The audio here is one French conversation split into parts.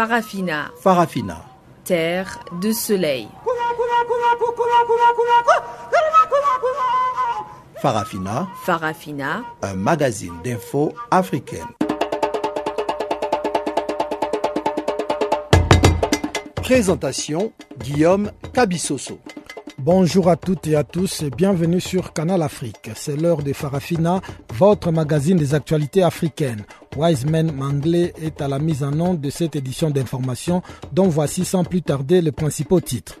Farafina. Farafina. Terre de soleil. Farafina. Farafina. Un magazine d'infos africaine. Présentation Guillaume Cabissoso. Bonjour à toutes et à tous et bienvenue sur Canal Afrique. C'est l'heure de Farafina, votre magazine des actualités africaines. Wiseman Manglé est à la mise en onde de cette édition d'information dont voici sans plus tarder les principaux titres.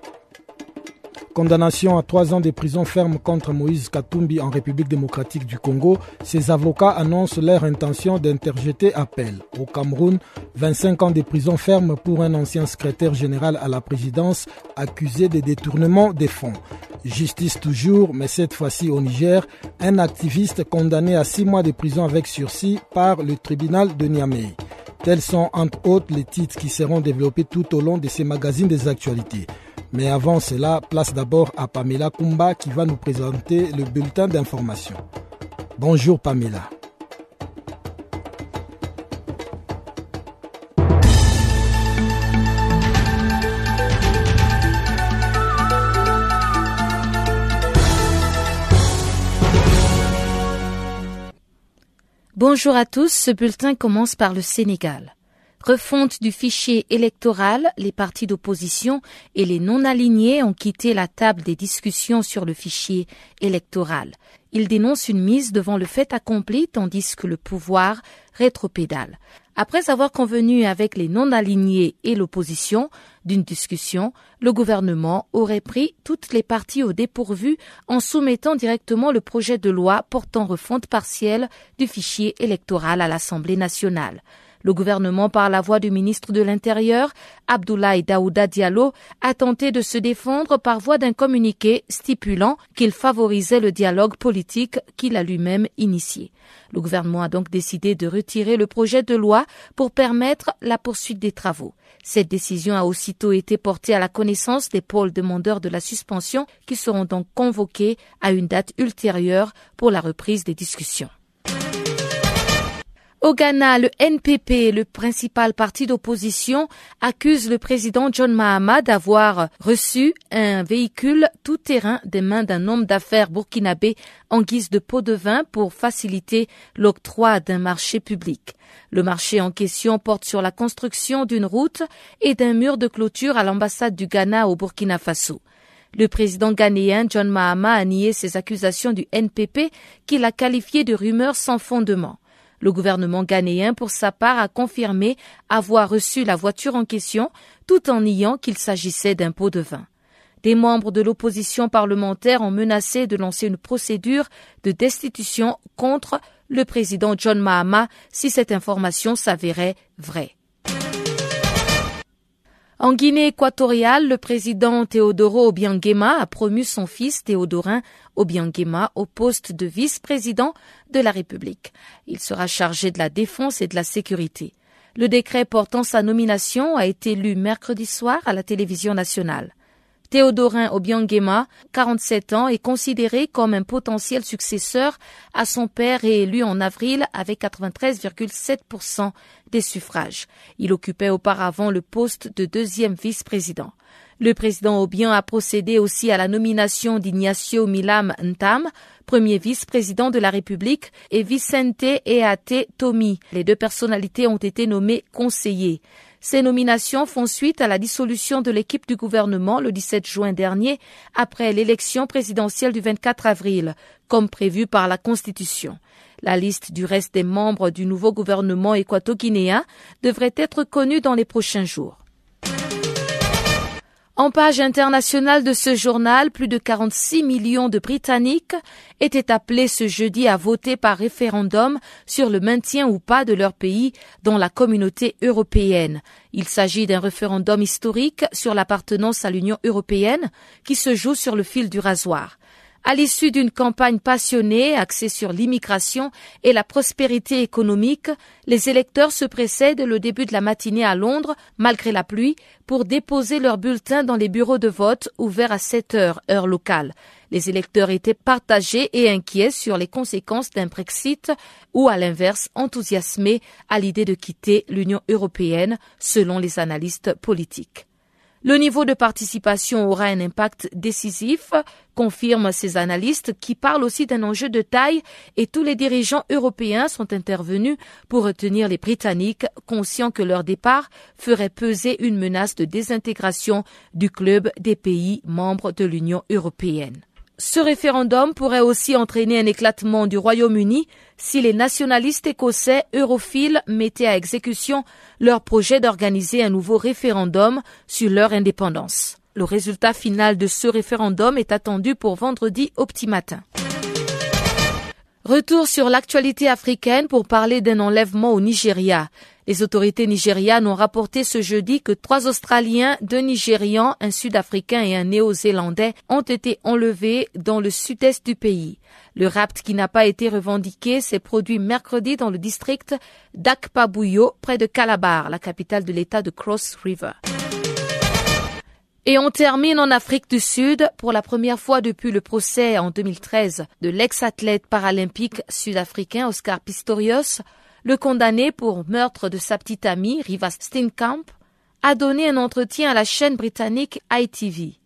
Condamnation à trois ans de prison ferme contre Moïse Katumbi en République démocratique du Congo. Ses avocats annoncent leur intention d'interjeter appel. Au Cameroun, 25 ans de prison ferme pour un ancien secrétaire général à la présidence accusé de détournement des fonds. Justice toujours, mais cette fois-ci au Niger, un activiste condamné à six mois de prison avec sursis par le tribunal de Niamey. Tels sont entre autres les titres qui seront développés tout au long de ces magazines des actualités. Mais avant cela, place d'abord à Pamela Kumba qui va nous présenter le bulletin d'information. Bonjour Pamela. Bonjour à tous, ce bulletin commence par le Sénégal. Refonte du fichier électoral, les partis d'opposition et les non-alignés ont quitté la table des discussions sur le fichier électoral. Ils dénoncent une mise devant le fait accompli tandis que le pouvoir rétropédale. Après avoir convenu avec les non-alignés et l'opposition d'une discussion, le gouvernement aurait pris toutes les parties au dépourvu en soumettant directement le projet de loi portant refonte partielle du fichier électoral à l'Assemblée nationale. Le gouvernement, par la voix du ministre de l'Intérieur, Abdoulaye Daouda Diallo, a tenté de se défendre par voie d'un communiqué stipulant qu'il favorisait le dialogue politique qu'il a lui-même initié. Le gouvernement a donc décidé de retirer le projet de loi pour permettre la poursuite des travaux. Cette décision a aussitôt été portée à la connaissance des pôles demandeurs de la suspension qui seront donc convoqués à une date ultérieure pour la reprise des discussions. Au Ghana, le NPP, le principal parti d'opposition, accuse le président John Mahama d'avoir reçu un véhicule tout-terrain des mains d'un homme d'affaires burkinabé en guise de pot de vin pour faciliter l'octroi d'un marché public. Le marché en question porte sur la construction d'une route et d'un mur de clôture à l'ambassade du Ghana au Burkina Faso. Le président ghanéen John Mahama a nié ces accusations du NPP qu'il a qualifiées de rumeurs sans fondement. Le gouvernement ghanéen, pour sa part, a confirmé avoir reçu la voiture en question, tout en niant qu'il s'agissait d'un pot de vin. Des membres de l'opposition parlementaire ont menacé de lancer une procédure de destitution contre le président John Mahama si cette information s'avérait vraie. En Guinée équatoriale, le président Teodoro Obiangema a promu son fils Théodorin Obiangema au poste de vice-président de la République. Il sera chargé de la défense et de la sécurité. Le décret portant sa nomination a été lu mercredi soir à la télévision nationale. Théodorin Obiangema, 47 ans, est considéré comme un potentiel successeur à son père réélu en avril avec 93,7% des suffrages. Il occupait auparavant le poste de deuxième vice-président. Le président Obiang a procédé aussi à la nomination d'Ignacio Milam Ntam, premier vice-président de la République, et Vicente Eate Tomi. Les deux personnalités ont été nommées conseillers. Ces nominations font suite à la dissolution de l'équipe du gouvernement le 17 juin dernier, après l'élection présidentielle du 24 avril, comme prévu par la Constitution. La liste du reste des membres du nouveau gouvernement équato-guinéen devrait être connue dans les prochains jours. En page internationale de ce journal, plus de 46 millions de Britanniques étaient appelés ce jeudi à voter par référendum sur le maintien ou pas de leur pays dans la communauté européenne. Il s'agit d'un référendum historique sur l'appartenance à l'Union européenne qui se joue sur le fil du rasoir. À l'issue d'une campagne passionnée axée sur l'immigration et la prospérité économique, les électeurs se dès le début de la matinée à Londres, malgré la pluie, pour déposer leurs bulletins dans les bureaux de vote ouverts à 7 heures, heure locale. Les électeurs étaient partagés et inquiets sur les conséquences d'un Brexit ou, à l'inverse, enthousiasmés à l'idée de quitter l'Union européenne, selon les analystes politiques. Le niveau de participation aura un impact décisif, confirment ces analystes qui parlent aussi d'un enjeu de taille et tous les dirigeants européens sont intervenus pour retenir les Britanniques conscients que leur départ ferait peser une menace de désintégration du club des pays membres de l'Union européenne. Ce référendum pourrait aussi entraîner un éclatement du Royaume-Uni si les nationalistes écossais europhiles mettaient à exécution leur projet d'organiser un nouveau référendum sur leur indépendance. Le résultat final de ce référendum est attendu pour vendredi au petit matin. Retour sur l'actualité africaine pour parler d'un enlèvement au Nigeria. Les autorités nigérianes ont rapporté ce jeudi que trois Australiens, deux Nigérians, un Sud-Africain et un Néo-Zélandais ont été enlevés dans le sud-est du pays. Le rapt qui n'a pas été revendiqué s'est produit mercredi dans le district d'Akpabuyo, près de Calabar, la capitale de l'État de Cross River. Et on termine en Afrique du Sud pour la première fois depuis le procès en 2013 de l'ex-athlète paralympique sud-africain Oscar Pistorius. Le condamné pour meurtre de sa petite amie, Riva Steenkamp, a donné un entretien à la chaîne britannique ITV.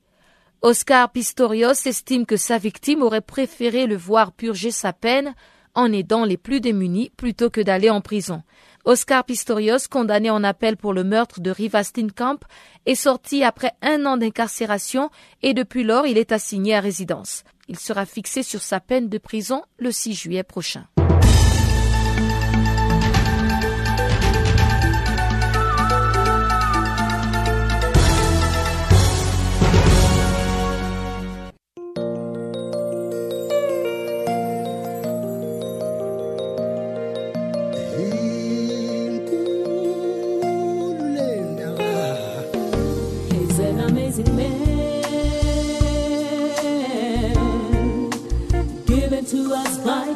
Oscar Pistorius estime que sa victime aurait préféré le voir purger sa peine en aidant les plus démunis plutôt que d'aller en prison. Oscar Pistorius, condamné en appel pour le meurtre de Riva Steenkamp, est sorti après un an d'incarcération et depuis lors il est assigné à résidence. Il sera fixé sur sa peine de prison le 6 juillet prochain.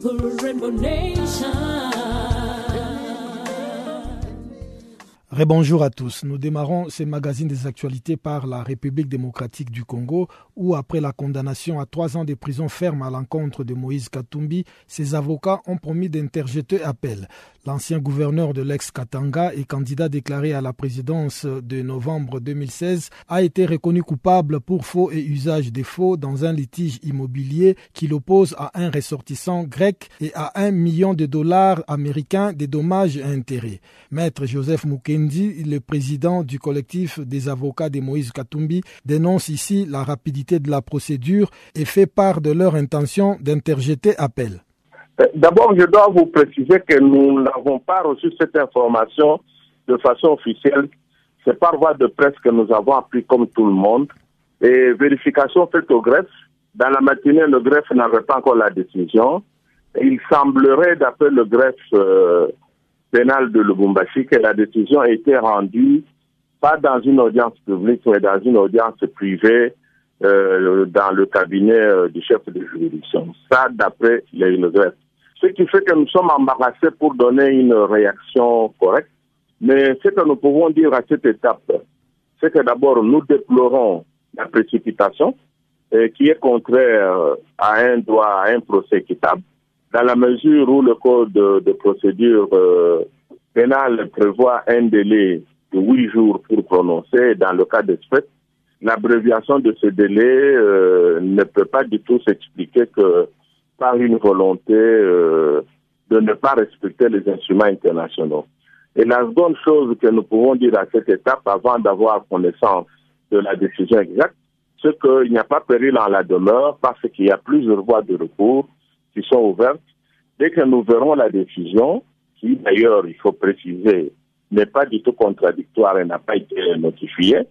people, Rainbow Nation. Bonjour à tous. Nous démarrons ce magazine des actualités par la République démocratique du Congo, où après la condamnation à trois ans de prison ferme à l'encontre de Moïse Katumbi, ses avocats ont promis d'interjeter appel. L'ancien gouverneur de l'ex-Katanga et candidat déclaré à la présidence de novembre 2016 a été reconnu coupable pour faux et usage des faux dans un litige immobilier qui l'oppose à un ressortissant grec et à un million de dollars américains des dommages et intérêts. Maître Joseph Mukendi, le président du collectif des avocats de Moïse Katumbi, dénonce ici la rapidité de la procédure et fait part de leur intention d'interjeter appel. Euh, d'abord, je dois vous préciser que nous n'avons pas reçu cette information de façon officielle. C'est par voie de presse que nous avons appris comme tout le monde. Et vérification faite au greffe. Dans la matinée, le greffe n'avait pas encore la décision. il semblerait, d'après le greffe euh, pénal de Lubumbashi, que la décision a été rendue pas dans une audience publique, mais dans une audience privée euh, dans le cabinet du chef de juridiction. Ça, d'après les greffe. Ce qui fait que nous sommes embarrassés pour donner une réaction correcte. Mais ce que nous pouvons dire à cette étape, c'est que d'abord, nous déplorons la précipitation qui est contraire à un droit, à un procès équitable, dans la mesure où le code de, procédure euh, pénale prévoit un délai de huit jours pour prononcer. Dans le cas d'espèce, l'abréviation de ce délai euh, ne peut pas du tout s'expliquer que par une volonté euh, de ne pas respecter les instruments internationaux. Et la seconde chose que nous pouvons dire à cette étape, avant d'avoir connaissance de la décision exacte, c'est qu'il n'y a pas péril en la demeure parce qu'il y a plusieurs voies de recours qui sont ouvertes. Dès que nous verrons la décision, qui d'ailleurs, il faut préciser, n'est pas du tout contradictoire et n'a pas été notifiée,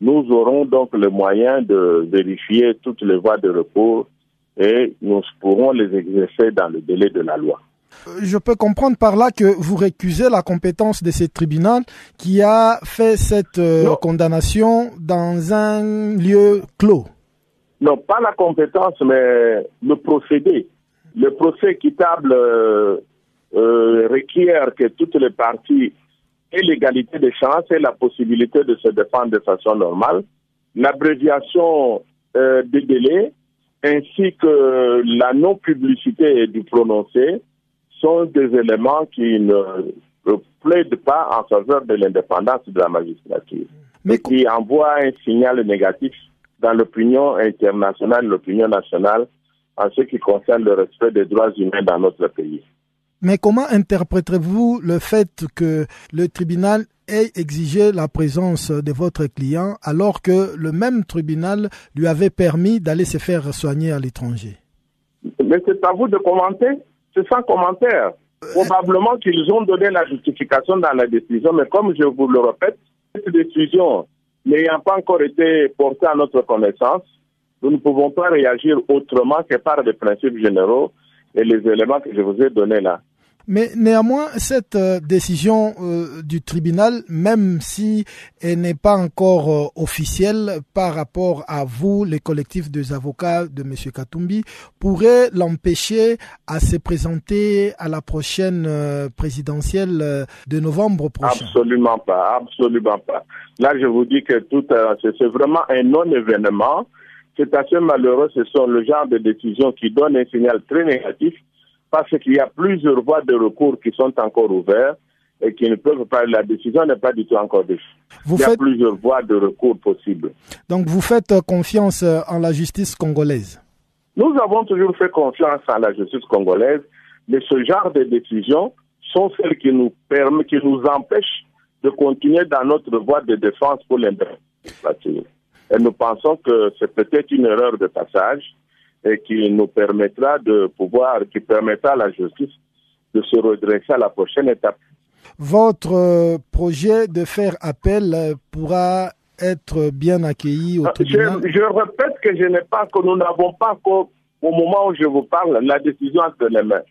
nous aurons donc le moyen de vérifier toutes les voies de recours et nous pourrons les exercer dans le délai de la loi. Je peux comprendre par là que vous récusez la compétence de ce tribunal qui a fait cette euh, condamnation dans un lieu clos. Non, pas la compétence, mais le procédé. Le procès équitable euh, euh, requiert que toutes les parties aient l'égalité des chances et la possibilité de se défendre de façon normale. L'abréviation des délais ainsi que la non-publicité du prononcé sont des éléments qui ne plaident pas en faveur de l'indépendance de la magistrature, mais qui envoient un signal négatif dans l'opinion internationale, l'opinion nationale, en ce qui concerne le respect des droits humains dans notre pays. Mais comment interpréterez-vous le fait que le tribunal ait exigé la présence de votre client alors que le même tribunal lui avait permis d'aller se faire soigner à l'étranger? Mais c'est à vous de commenter. C'est sans commentaire. Probablement qu'ils ont donné la justification dans la décision, mais comme je vous le répète, cette décision n'ayant pas encore été portée à notre connaissance, nous ne pouvons pas réagir autrement que par des principes généraux et les éléments que je vous ai donnés là. Mais néanmoins, cette euh, décision euh, du tribunal, même si elle n'est pas encore euh, officielle par rapport à vous, les collectifs des avocats de M. Katumbi, pourrait l'empêcher à se présenter à la prochaine présidentielle de novembre prochain. Absolument pas, absolument pas. Là, je vous dis que tout, c'est vraiment un non-événement. C'est assez malheureux. Ce sont le genre de décisions qui donnent un signal très négatif parce qu'il y a plusieurs voies de recours qui sont encore ouvertes et qui ne peuvent pas, la décision n'est pas du tout encore définie. Il y a plusieurs voies de recours possibles. Donc vous faites confiance en la justice congolaise? Nous avons toujours fait confiance en la justice congolaise, mais ce genre de décisions sont celles qui nous permettent, qui nous empêchent de continuer dans notre voie de défense pour l'indépendance. Et nous pensons que c'est peut-être une erreur de passage et qui nous permettra de pouvoir, qui permettra à la justice de se redresser à la prochaine étape. Votre euh, projet de faire appel euh, pourra être bien accueilli au ah, tribunal? je, répète que je n'ai pas, que nous n'avons pas au moment où je vous parle, la décision entre les mains.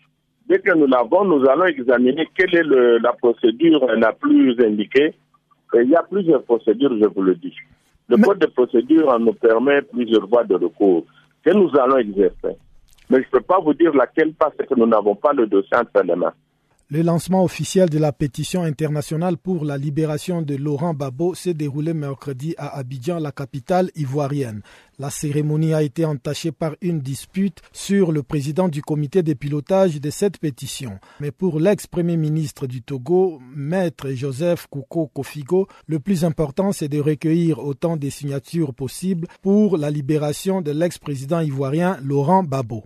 Dès que nous l'avons, nous allons examiner quelle est le, la procédure la plus indiquée. Et il y a plusieurs procédures, je vous le dis. Le code de procédure nous permet plusieurs voies de recours que nous allons exercer. Mais je ne peux pas vous dire laquelle parce que nous n'avons pas le dossier entre les mains. Le lancement officiel de la pétition internationale pour la libération de Laurent Babo s'est déroulé mercredi à Abidjan, la capitale ivoirienne. La cérémonie a été entachée par une dispute sur le président du comité de pilotage de cette pétition. Mais pour l'ex-premier ministre du Togo, maître Joseph Kouko Kofigo, le plus important c'est de recueillir autant de signatures possibles pour la libération de l'ex-président ivoirien Laurent Babo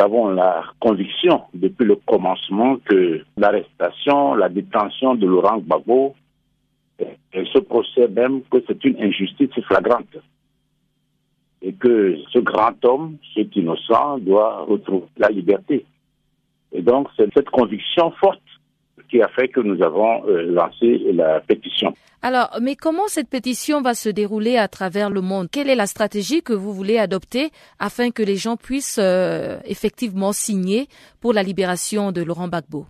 avons la conviction depuis le commencement que l'arrestation, la détention de Laurent Gbagbo, et ce procès même, que c'est une injustice flagrante. Et que ce grand homme, cet innocent, doit retrouver la liberté. Et donc, c'est cette conviction forte qui a fait que nous avons euh, lancé la pétition. Alors, mais comment cette pétition va se dérouler à travers le monde? Quelle est la stratégie que vous voulez adopter afin que les gens puissent euh, effectivement signer pour la libération de Laurent Gbagbo?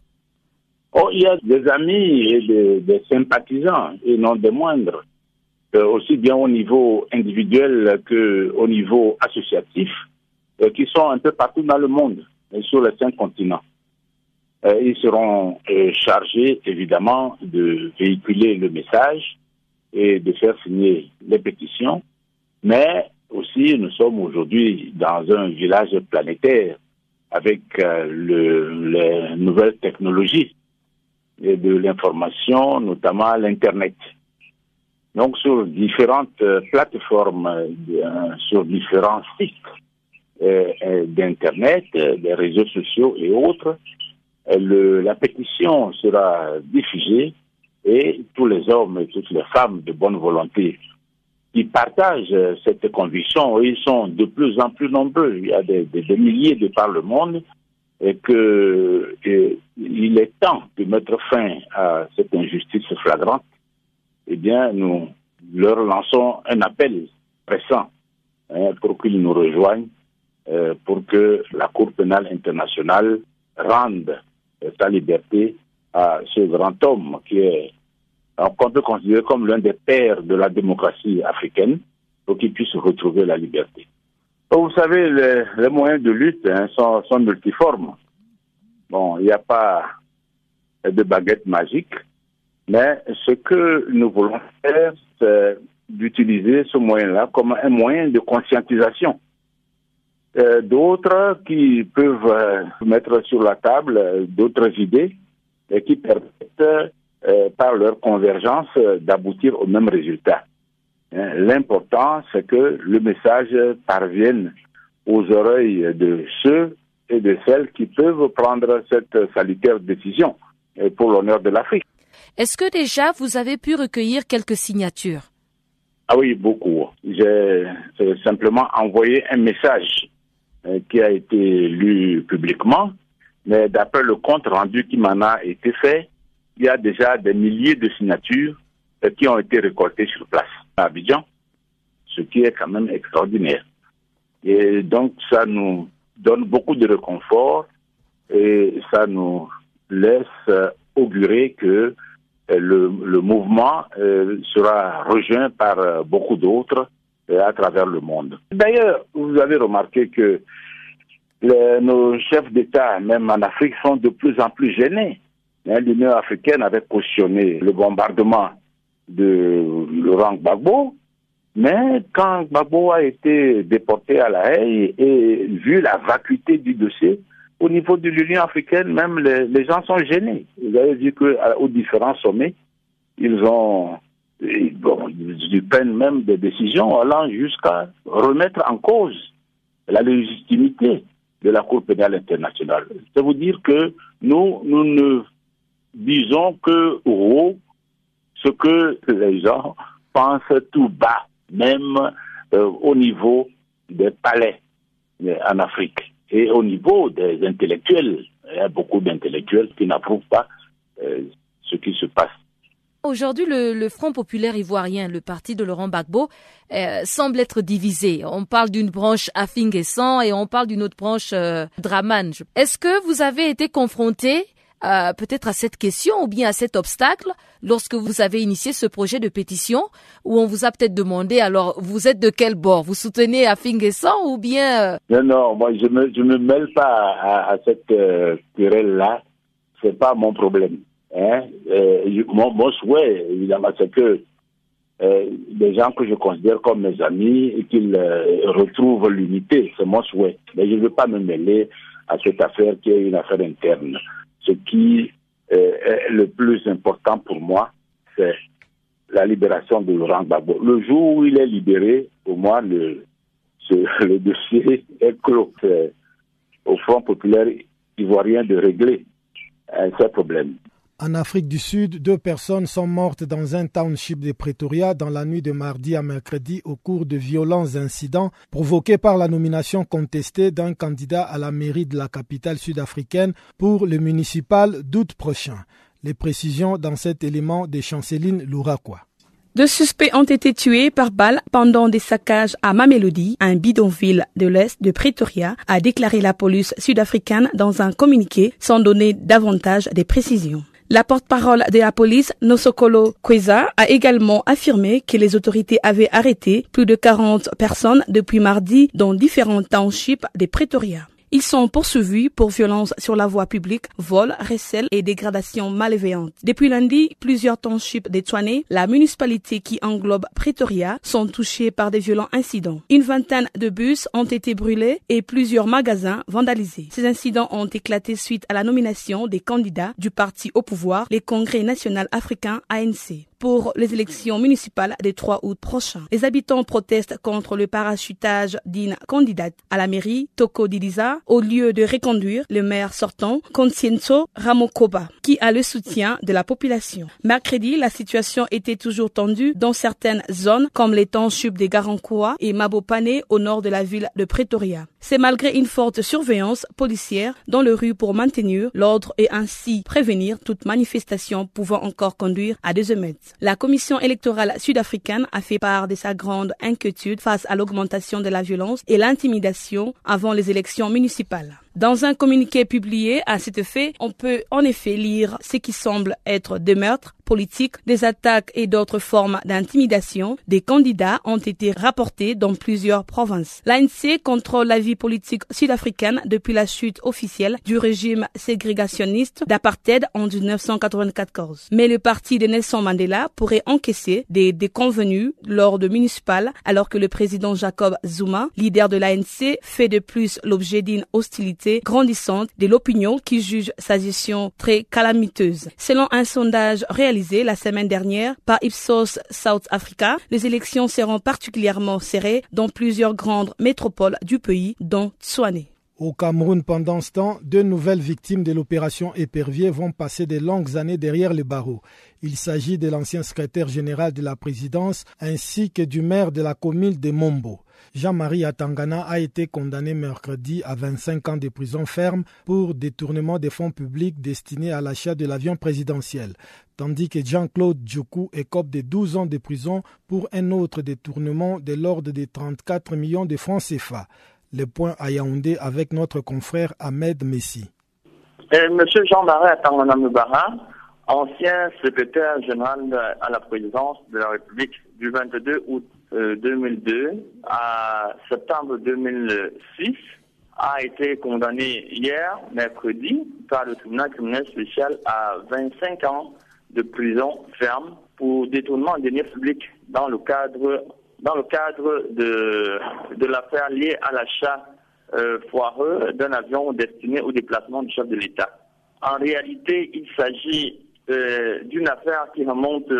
Oh, Il y a des amis et des, sympathisants, et non des moindres, euh, aussi bien au niveau individuel qu'au niveau associatif, euh, qui sont un peu partout dans le monde, et sur les cinq continents. Euh, ils seront euh, chargés, évidemment, de véhiculer le message et de faire signer les pétitions. Mais aussi, nous sommes aujourd'hui dans un village planétaire avec euh, le, les nouvelles technologies et de l'information, notamment l'Internet. Donc, sur différentes plateformes, sur différents sites d'Internet, des réseaux sociaux et autres, la pétition sera diffusée et tous les hommes et toutes les femmes de bonne volonté qui partagent cette conviction. Ils sont de plus en plus nombreux. Il y a des, milliers de par le monde et que il est temps de mettre fin à cette injustice flagrante. Eh bien, nous leur lançons un appel pressant hein, pour qu'ils nous rejoignent, euh, pour que la Cour pénale internationale rende sa liberté à ce grand homme qui est qu'on peut considérer comme l'un des pères de la démocratie africaine pour qu'il puisse retrouver la liberté. vous savez, les, moyens de lutte hein, sont, sont, multiformes. Bon, il n'y a pas de baguette magique, mais ce que nous voulons faire, c'est d'utiliser ce moyen-là comme un moyen de conscientisation. Euh, d'autres qui peuvent euh, mettre sur la table euh, d'autres idées et qui permettent par leur convergence, d'aboutir au même résultat. Hein, l'important, c'est que le message parvienne aux oreilles de ceux et de celles qui peuvent prendre cette salutaire décision pour l'honneur de l'Afrique. Est-ce que déjà vous avez pu recueillir quelques signatures? Ah oui, beaucoup. J'ai simplement envoyé un message qui a été lu publiquement, mais d'après le compte rendu qui m'en a été fait, il y a déjà des milliers de signatures euh, qui ont été récoltées sur place à Abidjan, ce qui est quand même extraordinaire. Et donc, ça nous donne beaucoup de réconfort et ça nous laisse euh, augurer que euh, le, mouvement sera rejoint par beaucoup d'autres à travers le monde. D'ailleurs, vous avez remarqué que nos chefs d'État, même en Afrique, sont de plus en plus gênés Hein, L'Union africaine avait cautionné le bombardement de Laurent Gbagbo, mais quand Gbagbo a été déporté à La Haye et vu la vacuité du dossier, au niveau de l'Union africaine, même les, gens sont gênés. Vous avez vu qu'aux différents sommets, ils ont bon, ils prennent même des décisions allant jusqu'à remettre en cause la légitimité de la Cour pénale internationale. Ça veut dire que nous, nous ne disons que ce que les gens pensent tout bas, même euh, au niveau des palais euh, en Afrique et au niveau des intellectuels. Il y a beaucoup d'intellectuels qui n'approuvent pas euh, ce qui se passe. Aujourd'hui, le, Front populaire ivoirien, le parti de Laurent Gbagbo, semble être divisé. On parle d'une branche Afingessan et on parle d'une autre branche Draman. Est-ce que vous avez été confronté euh, peut-être à cette question ou bien à cet obstacle lorsque vous avez initié ce projet de pétition où on vous a peut-être demandé alors vous êtes de quel bord? Vous soutenez à Fingessan ou bien euh? Non, non, moi je me, je me mêle pas à, cette euh, querelle-là. C'est pas mon problème. Hein? mon, mon, souhait, évidemment, c'est que des gens que je considère comme mes amis et qu'ils retrouvent l'unité, c'est mon souhait. Mais je ne veux pas me mêler à cette affaire qui est une affaire interne ce qui euh, est le plus important pour moi, c'est la libération de Laurent Gbagbo. Le jour où il est libéré, pour moi, le, dossier est clos. au Front populaire ivoirien de régler euh, ce problème. En Afrique du Sud, deux personnes sont mortes dans un township de Pretoria dans la nuit de mardi à mercredi au cours de violents incidents provoqués par la nomination contestée d'un candidat à la mairie de la capitale sud-africaine pour le municipal d'août prochain. Les précisions dans cet élément de Chanceline Louraquois. Deux suspects ont été tués par balle pendant des saccages à Mamelody, un bidonville de l'est de Pretoria, a déclaré la police sud-africaine dans un communiqué sans donner davantage de précisions. La porte-parole de la police, Nosokolo Kweza, a également affirmé que les autorités avaient arrêté plus de 40 personnes depuis mardi dans différents townships de Pretoria. Ils sont poursuivis pour violence sur la voie publique, vol, recel et dégradation malveillante. Depuis lundi, plusieurs townships des la municipalité qui englobe Pretoria, sont touchés par des violents incidents. Une vingtaine de bus ont été brûlés et plusieurs magasins vandalisés. Ces incidents ont éclaté suite à la nomination des candidats du parti au pouvoir, les Congrès national africain ANC. Pour les élections municipales des 3 août prochains. Les habitants protestent contre le parachutage d'une candidate à la mairie, Toko Didiza, au lieu de reconduire le maire sortant, Conscienzo Ramokoba, qui a le soutien de la population. Mercredi, la situation était toujours tendue dans certaines zones comme les townships de Garankoua et Mabopane au nord de la ville de Pretoria. C'est malgré une forte surveillance policière dans les rues pour maintenir l'ordre et ainsi prévenir toute manifestation pouvant encore conduire à des émeutes. La commission électorale sud-africaine a fait part de sa grande inquiétude face à l'augmentation de la violence et l'intimidation avant les élections municipales. Dans un communiqué publié à cet effet, on peut en effet lire ce qui semble être des meurtres politiques, des attaques et d'autres formes d'intimidation. Des candidats ont été rapportés dans plusieurs provinces. L'ANC contrôle la vie politique sud-africaine depuis la chute officielle du régime ségrégationniste d'apartheid en 1994. Mais le parti de Nelson Mandela pourrait encaisser des déconvenus lors de municipales alors que le président Jacob Zuma, leader de l'ANC, fait de plus l'objet d'une hostilité grandissante de l'opinion qui juge sa gestion très calamiteuse. Selon un sondage réalisé la semaine dernière par Ipsos South Africa, les élections seront particulièrement serrées dans plusieurs grandes métropoles du pays, dont Tswane. Au Cameroun, pendant ce temps, deux nouvelles victimes de l'opération Épervier vont passer de longues années derrière les barreaux. Il s'agit de l'ancien secrétaire général de la présidence ainsi que du maire de la commune de Mombo. Jean-Marie Atangana a été condamné mercredi à 25 ans de prison ferme pour détournement des fonds publics destinés à l'achat de l'avion présidentiel, tandis que Jean-Claude Djoukou écope de 12 ans de prison pour un autre détournement de l'ordre de 34 millions de francs CFA. Le point à Yaoundé avec notre confrère Ahmed Messi. Euh, monsieur Jean-Marie Atangana Mubara, ancien secrétaire général à la présidence de la République du 22 août 2002 euh, à septembre 2006 a été condamné hier, mercredi, par le tribunal criminel spécial à 25 ans de prison ferme pour détournement de deniers publics dans le cadre dans le cadre de, de l'affaire liée à l'achat euh, foireux d'un avion destiné au déplacement du chef de l'État. En réalité, il s'agit euh, d'une affaire qui remonte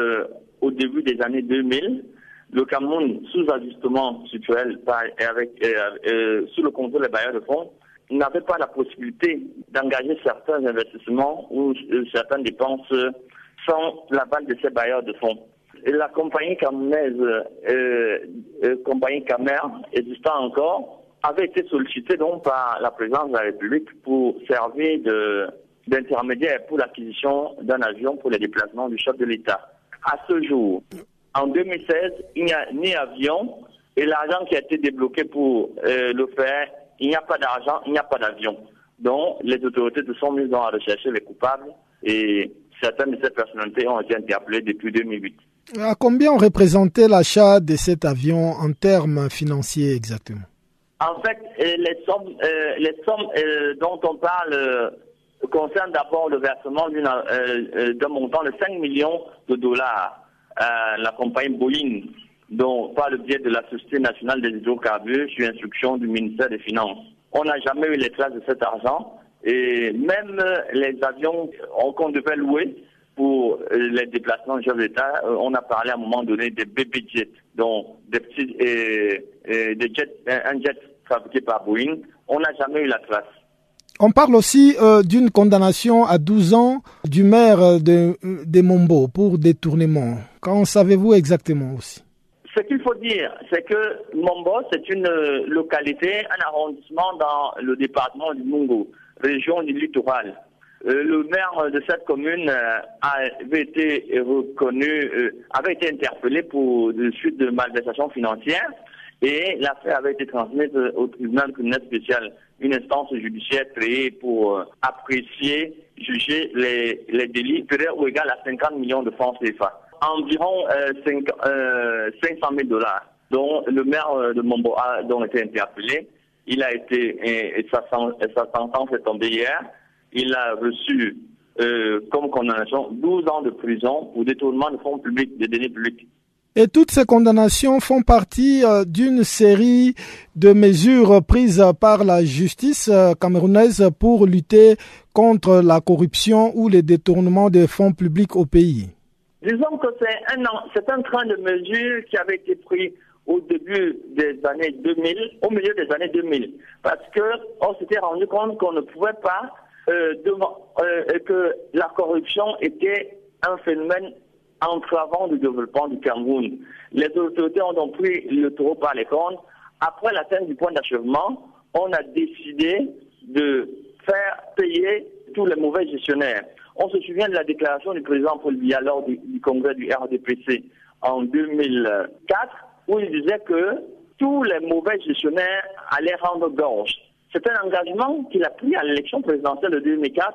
au début des années 2000 le Cameroun, sous ajustement structurel et avec, euh, sous le contrôle des bailleurs de fonds, n'avait pas la possibilité d'engager certains investissements ou euh, certaines dépenses sans l'aval de ces bailleurs de fonds. La compagnie camerounaise, euh, euh, compagnie Camer, existant encore, avait été sollicitée donc par la présidence de la République pour servir d'intermédiaire pour l'acquisition d'un avion pour les déplacements du chef de l'État. À ce jour, en 2016, il n'y a ni avion et l'argent qui a été débloqué pour euh, le faire, il n'y a pas d'argent, il n'y a pas d'avion. Donc, les autorités se sont mises à rechercher les coupables et certaines de ces personnalités ont été interpellées depuis 2008. À combien représentait l'achat de cet avion en termes financiers exactement? En fait, euh, les sommes, euh, sommes dont on parle concernent d'abord le versement d'un montant de 5 millions de dollars la compagnie Boeing, dont par le biais de la Société nationale des hydrocarbures, sur instruction du ministère des Finances. On n'a jamais eu les traces de cet argent et même les avions qu'on devait louer pour les déplacements chef d'État, euh, on a parlé à un moment donné des baby jets, donc des petits, des jets, un jet fabriqué par Boeing. On n'a jamais eu la trace. On parle aussi euh, d'une condamnation à 12 ans du maire de, de Mombo pour détournement. Qu'en savez-vous exactement aussi? Ce qu'il faut dire, c'est que Mombo, c'est une localité, un arrondissement dans le département du Mungo, région du littoral. Euh, le maire de cette commune euh, avait été reconnu, avait été interpellé pour de suite de malversation financière et l'affaire avait été transmise au tribunal criminel spécial une instance judiciaire créée pour euh, apprécier, juger les, les délits supérieurs ou égal à 50 millions de francs CFA. Environ euh, 5, 500 000 dollars, dont le maire euh, de Momboa a été interpellé. Il a été, et, sa, sentence est tombée hier, il a reçu euh, comme condamnation 12 ans de prison pour détournement de fonds publics, de deniers publics. Et toutes ces condamnations font partie euh, d'une série de mesures prises par la justice euh, camerounaise pour lutter contre la corruption ou les détournements des fonds publics au pays. Disons que c'est un, c'est un train de mesure qui avait été pris au début des années 2000, au milieu des années 2000, parce qu'on s'était rendu compte qu'on ne pouvait pas, euh, euh, que la corruption était un phénomène entravant le développement du Cameroun. Les autorités ont donc pris le taureau par les cornes. Après l'atteinte du point d'achèvement, on a décidé de faire payer tous les mauvais gestionnaires. On se souvient de la déclaration du président Paul Biya lors du, congrès du RDPC en 2004, où il disait que tous les mauvais gestionnaires allaient rendre gorge. C'est un engagement qu'il a pris à l'élection présidentielle de 2004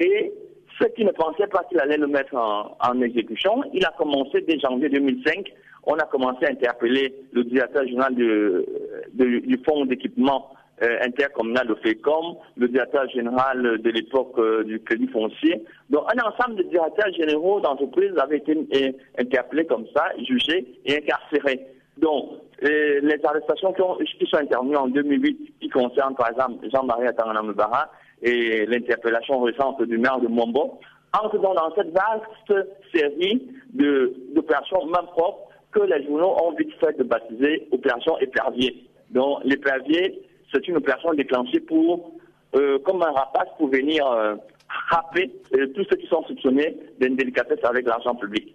et ceux qui ne pensaient pas qu'il allait le mettre en, exécution, il a commencé dès janvier 2005. On a commencé à interpeller le directeur général du fonds d'équipement euh, intercommunal de FECOM, le directeur général de l'époque euh, du Crédit foncier. Donc un ensemble de directeurs généraux d'entreprises avaient été euh, interpellés comme ça, jugés et incarcérés. Donc, les arrestations qui, sont intervenues en 2008, qui concernent par exemple Jean-Marie Atanganamubara et l'interpellation récente du maire de Mombo, entrent dans cette vaste série d'opérations même propres que les journaux ont vite fait de baptiser opération épervier. Donc, l'épervier, c'est une opération déclenchée pour, euh, comme un rapace pour venir euh, euh, tous ceux qui sont soupçonnés d'indélicatesse avec l'argent public.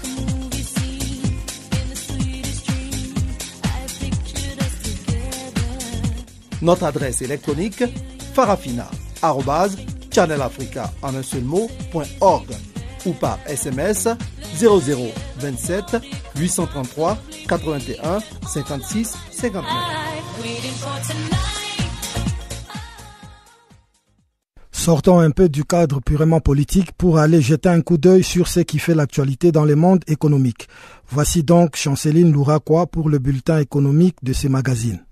Notre adresse électronique farafina.channelafrica en un seul ou par SMS 0027 833 81 56 59. Sortons un peu du cadre purement politique pour aller jeter un coup d'œil sur ce qui fait l'actualité dans le monde économique. Voici donc Chanceline Louraquois pour le bulletin économique de ces magazines.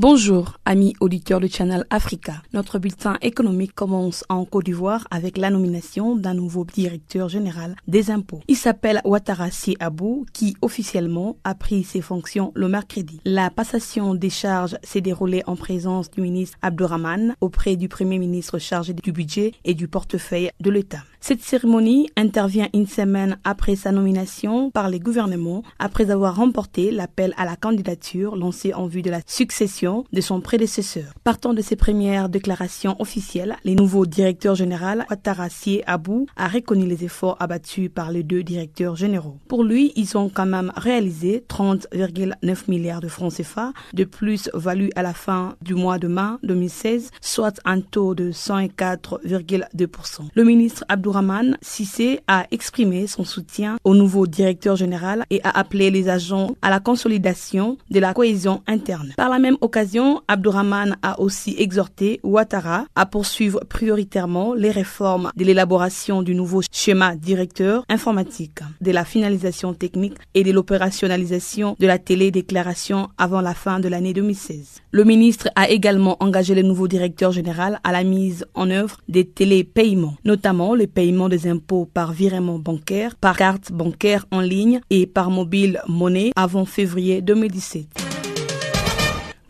Bonjour, amis auditeurs de Channel Africa. Notre bulletin économique commence en Côte d'Ivoire avec la nomination d'un nouveau directeur général des impôts. Il s'appelle Ouattarassi Abou, qui officiellement a pris ses fonctions le mercredi. La passation des charges s'est déroulée en présence du ministre Abdourahman auprès du premier ministre chargé du budget et du portefeuille de l'État. Cette cérémonie intervient une semaine après sa nomination par les gouvernements, après avoir remporté l'appel à la candidature lancé en vue de la succession de son prédécesseur. Partant de ses premières déclarations officielles, les nouveaux directeurs généraux, Ouattara Abou, a reconnu les efforts abattus par les deux directeurs généraux. Pour lui, ils ont quand même réalisé 30,9 milliards de francs CFA de plus-value à la fin du mois de mai 2016, soit un taux de 104,2%. Le ministre Abdou Abdourahman Sissé a exprimé son soutien au nouveau directeur général et a appelé les agents à la consolidation de la cohésion interne. Par la même occasion, Abdourahman a aussi exhorté Ouattara à poursuivre prioritairement les réformes de l'élaboration du nouveau schéma directeur informatique, de la finalisation technique et de l'opérationnalisation de la télédéclaration avant la fin de l'année 2016. Le ministre a également engagé le nouveau directeur général à la mise en œuvre des télépaiements, notamment les paiement des impôts par virement bancaire, par carte bancaire en ligne et par mobile monnaie avant février 2017.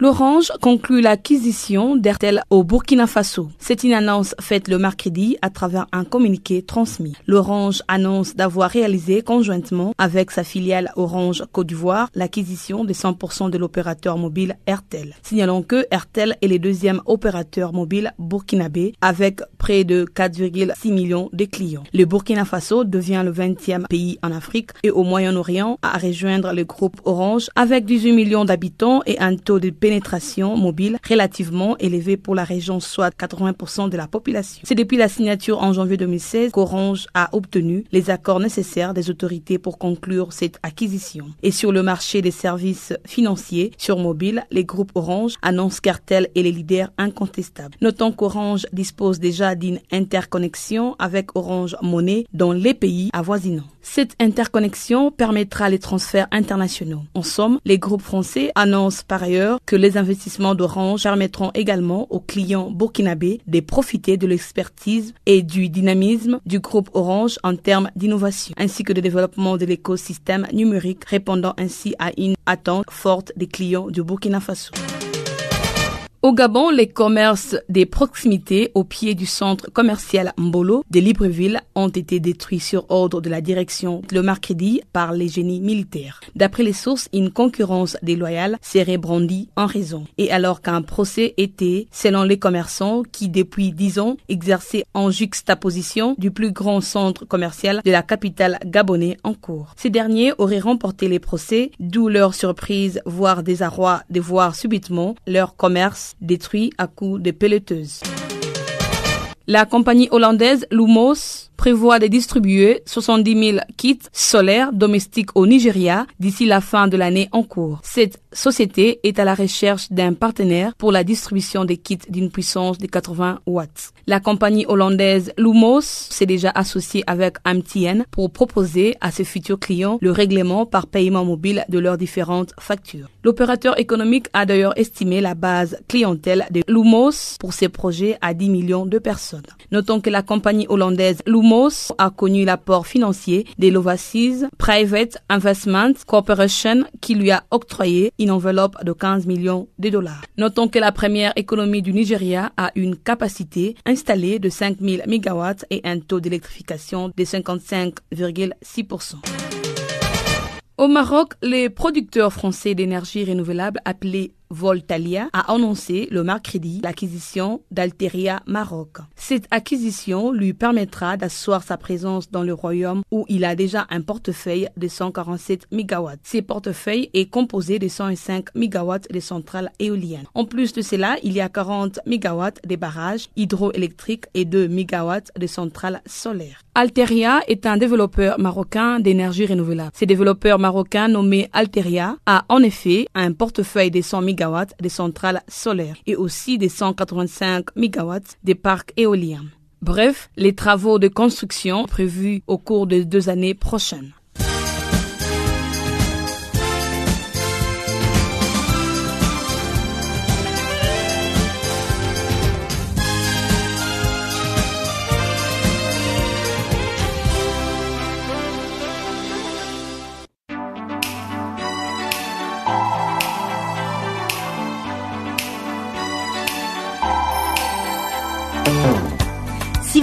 L'Orange conclut l'acquisition d'Airtel au Burkina Faso. C'est une annonce faite le mercredi à travers un communiqué transmis. L'Orange annonce d'avoir réalisé conjointement avec sa filiale Orange Côte d'Ivoire l'acquisition de 100% de l'opérateur mobile Airtel. Signalons que Airtel est le deuxième opérateur mobile burkinabé avec près de 4,6 millions de clients. Le Burkina Faso devient le 20e pays en Afrique et au Moyen-Orient à rejoindre le groupe Orange avec 18 millions d'habitants et un taux de pénétration mobile relativement élevée pour la région, soit 80% de la population. C'est depuis la signature en janvier 2016 qu'Orange a obtenu les accords nécessaires des autorités pour conclure cette acquisition. Et sur le marché des services financiers sur mobile, les groupes Orange annoncent qu'Artel est les leaders incontestables. Notons qu'Orange dispose déjà d'une interconnexion avec Orange Monnaie dans les pays avoisinants. Cette interconnexion permettra les transferts internationaux. En somme, les groupes français annoncent par ailleurs que les investissements d'Orange permettront également aux clients burkinabés de profiter de l'expertise et du dynamisme du groupe Orange en termes d'innovation, ainsi que de développement de l'écosystème numérique, répondant ainsi à une attente forte des clients du Burkina Faso. Au Gabon, les commerces des proximités au pied du centre commercial Mbolo de Libreville ont été détruits sur ordre de la direction le mercredi par les génies militaires. D'après les sources, une concurrence déloyale serait brandie en raison. Et alors qu'un procès était, selon les commerçants qui depuis dix ans exerçaient en juxtaposition du plus grand centre commercial de la capitale gabonaise en cours. Ces derniers auraient remporté les procès, d'où leur surprise, voire désarroi de voir subitement leur commerce détruit à coups de pelleteuses. La compagnie hollandaise Lumos prévoit de distribuer 70 000 kits solaires domestiques au Nigeria d'ici la fin de l'année en cours. Cette société est à la recherche d'un partenaire pour la distribution des kits d'une puissance de 80 watts. La compagnie hollandaise Lumos s'est déjà associée avec MTN pour proposer à ses futurs clients le règlement par paiement mobile de leurs différentes factures. L'opérateur économique a d'ailleurs estimé la base clientèle de Lumos pour ses projets à 10 millions de personnes. Notons que la compagnie hollandaise Lumos a connu l'apport financier de l'Overseas Private Investment Corporation qui lui a octroyé une enveloppe de 15 millions de dollars. Notons que la première économie du Nigeria a une capacité installée de 5000 MW et un taux d'électrification de 55,6%. Au Maroc, les producteurs français d'énergie renouvelable appelés Voltalia a annoncé le mercredi l'acquisition d'Alteria Maroc. Cette acquisition lui permettra d'asseoir sa présence dans le royaume où il a déjà un portefeuille de 147 MW. Ce portefeuille est composé de 105 MW de centrales éoliennes. En plus de cela, il y a 40 MW de barrages hydroélectriques et 2 MW de centrales solaires. Alteria est un développeur marocain d'énergie renouvelable. Ce développeur marocain nommé Alteria a en effet un portefeuille de 100 MW des centrales solaires et aussi des 185 MW des parcs éoliens. Bref, les travaux de construction prévus au cours des deux années prochaines.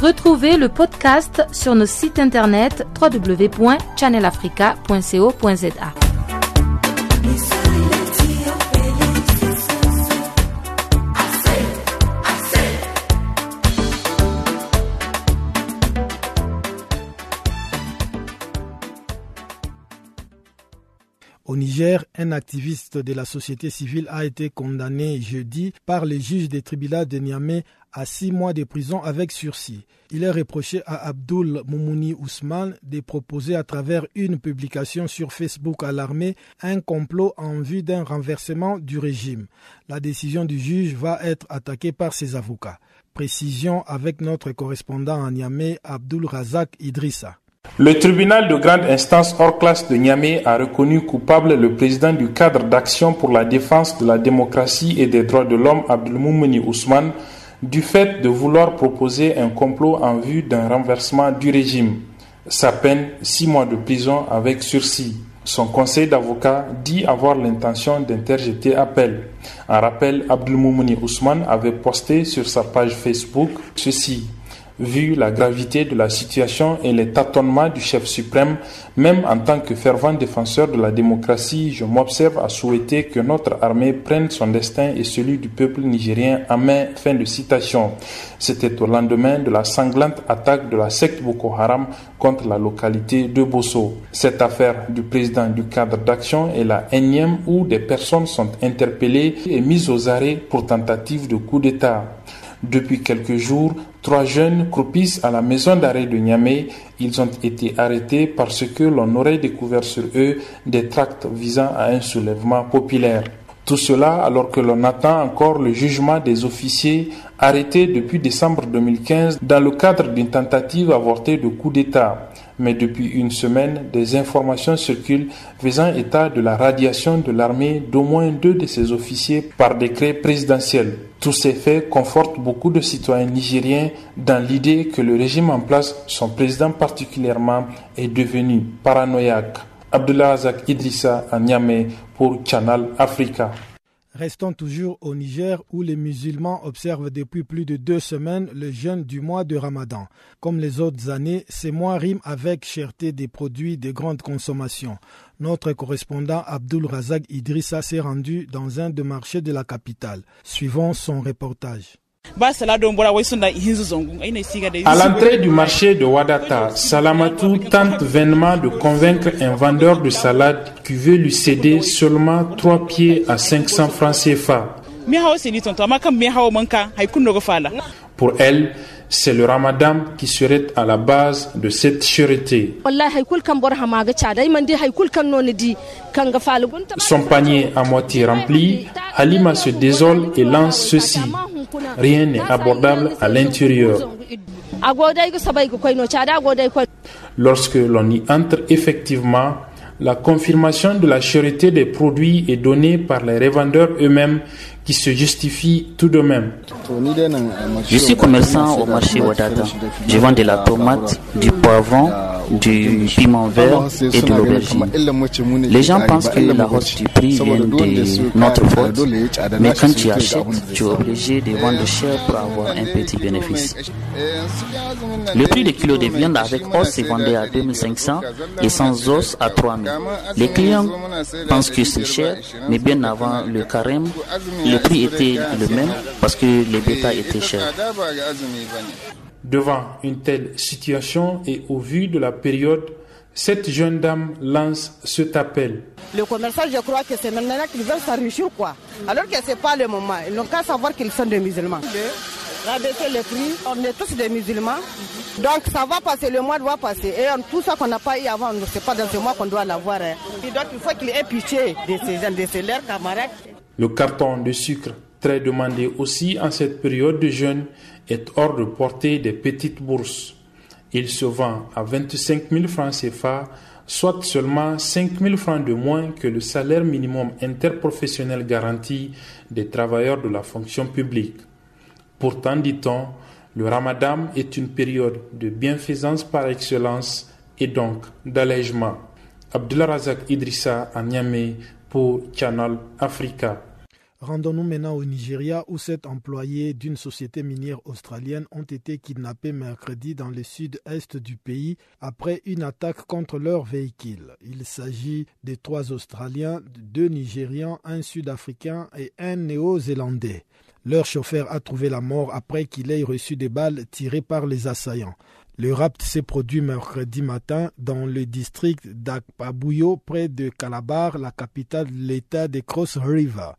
Retrouvez le podcast sur nos sites internet www.channelafrica.co.za. Au Niger, un activiste de la société civile a été condamné jeudi par les juges des tribunaux de Niamey à six mois de prison avec sursis. Il est reproché à Abdul Moumouni Ousmane de proposer à travers une publication sur Facebook à l'armée un complot en vue d'un renversement du régime. La décision du juge va être attaquée par ses avocats. Précision avec notre correspondant à Niamey, Abdul Razak Idrissa. Le tribunal de grande instance hors classe de Niamey a reconnu coupable le président du cadre d'action pour la défense de la démocratie et des droits de l'homme, Abdelmoumouni Ousmane, du fait de vouloir proposer un complot en vue d'un renversement du régime. Sa peine, six mois de prison avec sursis. Son conseil d'avocat dit avoir l'intention d'interjeter appel. En rappel, Abdelmoumouni Ousmane avait posté sur sa page Facebook ceci. Vu la gravité de la situation et les tâtonnements du chef suprême, même en tant que fervent défenseur de la démocratie, je m'observe à souhaiter que notre armée prenne son destin et celui du peuple nigérien en main. Fin de citation. C'était au lendemain de la sanglante attaque de la secte Boko Haram contre la localité de Bosso. Cette affaire du président du cadre d'action est la énième où des personnes sont interpellées et mises aux arrêts pour tentative de coup d'État. Depuis quelques jours, trois jeunes croupissent à la maison d'arrêt de Niamey. Ils ont été arrêtés parce que l'on aurait découvert sur eux des tracts visant à un soulèvement populaire. Tout cela alors que l'on attend encore le jugement des officiers arrêtés depuis décembre 2015 dans le cadre d'une tentative avortée de coup d'État. Mais depuis une semaine, des informations circulent faisant état de la radiation de l'armée d'au moins deux de ses officiers par décret présidentiel. Tous ces faits confortent beaucoup de citoyens nigériens dans l'idée que le régime en place, son président particulièrement, est devenu paranoïaque. Abdullah Azak Idrissa à pour Channel Africa. Restons toujours au Niger où les musulmans observent depuis plus de deux semaines le jeûne du mois de Ramadan. Comme les autres années, ces mois riment avec cherté des produits de grande consommation. Notre correspondant Abdul Razak Idrissa s'est rendu dans un des marchés de la capitale. Suivons son reportage. À l'entrée du marché de Wadata, Salamatou tente vainement de convaincre un vendeur de salade qui veut lui céder seulement 3 pieds à 500 francs CFA. Pour elle, c'est le ramadan qui serait à la base de cette charité. Son panier à moitié rempli, Halima se désole et lance ceci. Rien n'est abordable à l'intérieur. Lorsque l'on y entre effectivement, la confirmation de la charité des produits est donnée par les revendeurs eux-mêmes qui se justifient tout de même. Je suis commerçant au marché Wadata. Je vends de la tomate, du poivron, du piment vert et de l'aubergine. Les gens pensent que la hausse du prix vient de notre faute, mais quand tu achètes, tu es obligé de vendre cher pour avoir un petit bénéfice. Le prix des kilos de viande avec os est vendu à 2500 et sans os à 3000. Les clients pensent que c'est cher, mais bien avant le carême, le prix était le même parce que les bétails étaient chers. Devant une telle situation et au vu de la période, cette jeune dame lance cet appel. Le commerçant, je crois que c'est maintenant qu'ils veulent s'enrichir, quoi. Alors que ce n'est pas le moment. Ils n'ont qu'à savoir qu'ils sont des musulmans. Rabaisser le prix, on est tous des musulmans. Donc ça va passer, le mois doit passer. Et tout ça qu'on n'a pas eu avant, ce n'est pas dans ce mois qu'on doit l'avoir. Hein. Donc il faut qu'il ait pitié de ces gens, de ses leurs camarades. Le carton de sucre, très demandé aussi en cette période de jeûne, est hors de portée des petites bourses. Il se vend à 25 000 francs CFA, soit seulement 5 000 francs de moins que le salaire minimum interprofessionnel garanti des travailleurs de la fonction publique. Pourtant, dit-on, le ramadan est une période de bienfaisance par excellence et donc d'allègement. Abdullah Razak Idrissa à Niamey pour Channel Africa. Rendons-nous maintenant au Nigeria où sept employés d'une société minière australienne ont été kidnappés mercredi dans le sud-est du pays après une attaque contre leur véhicule. Il s'agit de trois Australiens, deux Nigérians, un Sud-Africain et un Néo-Zélandais. Leur chauffeur a trouvé la mort après qu'il ait reçu des balles tirées par les assaillants. Le rapt s'est produit mercredi matin dans le district d'Akpabuyo, près de Calabar, la capitale de l'État de Cross River.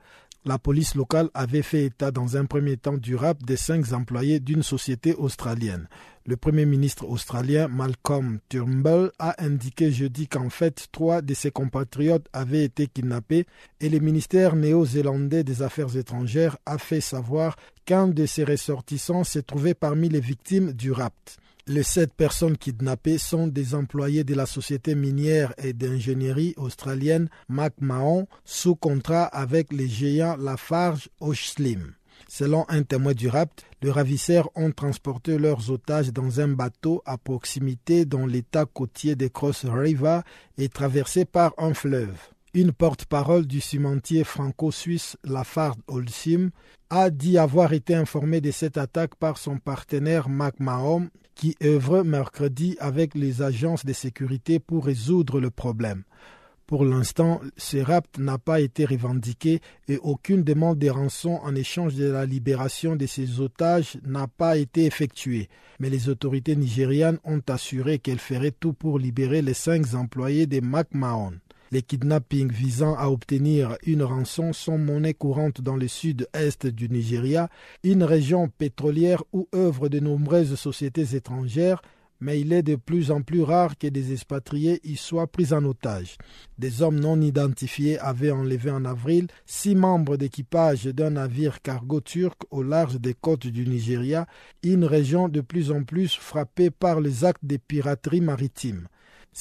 La police locale avait fait état dans un premier temps du rap des cinq employés d'une société australienne. Le Premier ministre australien Malcolm Turnbull a indiqué jeudi qu'en fait trois de ses compatriotes avaient été kidnappés et le ministère néo-zélandais des Affaires étrangères a fait savoir qu'un de ses ressortissants s'est trouvé parmi les victimes du rapt. Les sept personnes kidnappées sont des employés de la société minière et d'ingénierie australienne McMahon sous contrat avec les géants Lafarge Slim. Selon un témoin du rapt, les ravisseurs ont transporté leurs otages dans un bateau à proximité dans l'état côtier de Cross River et traversé par un fleuve. Une porte-parole du cimentier franco-suisse Lafarge Holcim a dit avoir été informé de cette attaque par son partenaire MacMahon qui œuvre mercredi avec les agences de sécurité pour résoudre le problème. Pour l'instant, ce rapt n'a pas été revendiqué et aucune demande de rançon en échange de la libération de ces otages n'a pas été effectuée. Mais les autorités nigérianes ont assuré qu'elles feraient tout pour libérer les cinq employés de McMahon. Les kidnappings visant à obtenir une rançon sont monnaie courante dans le sud-est du Nigeria, une région pétrolière où œuvrent de nombreuses sociétés étrangères mais il est de plus en plus rare que des expatriés y soient pris en otage. Des hommes non identifiés avaient enlevé en avril six membres d'équipage d'un navire cargo turc au large des côtes du Nigeria, une région de plus en plus frappée par les actes de piraterie maritime.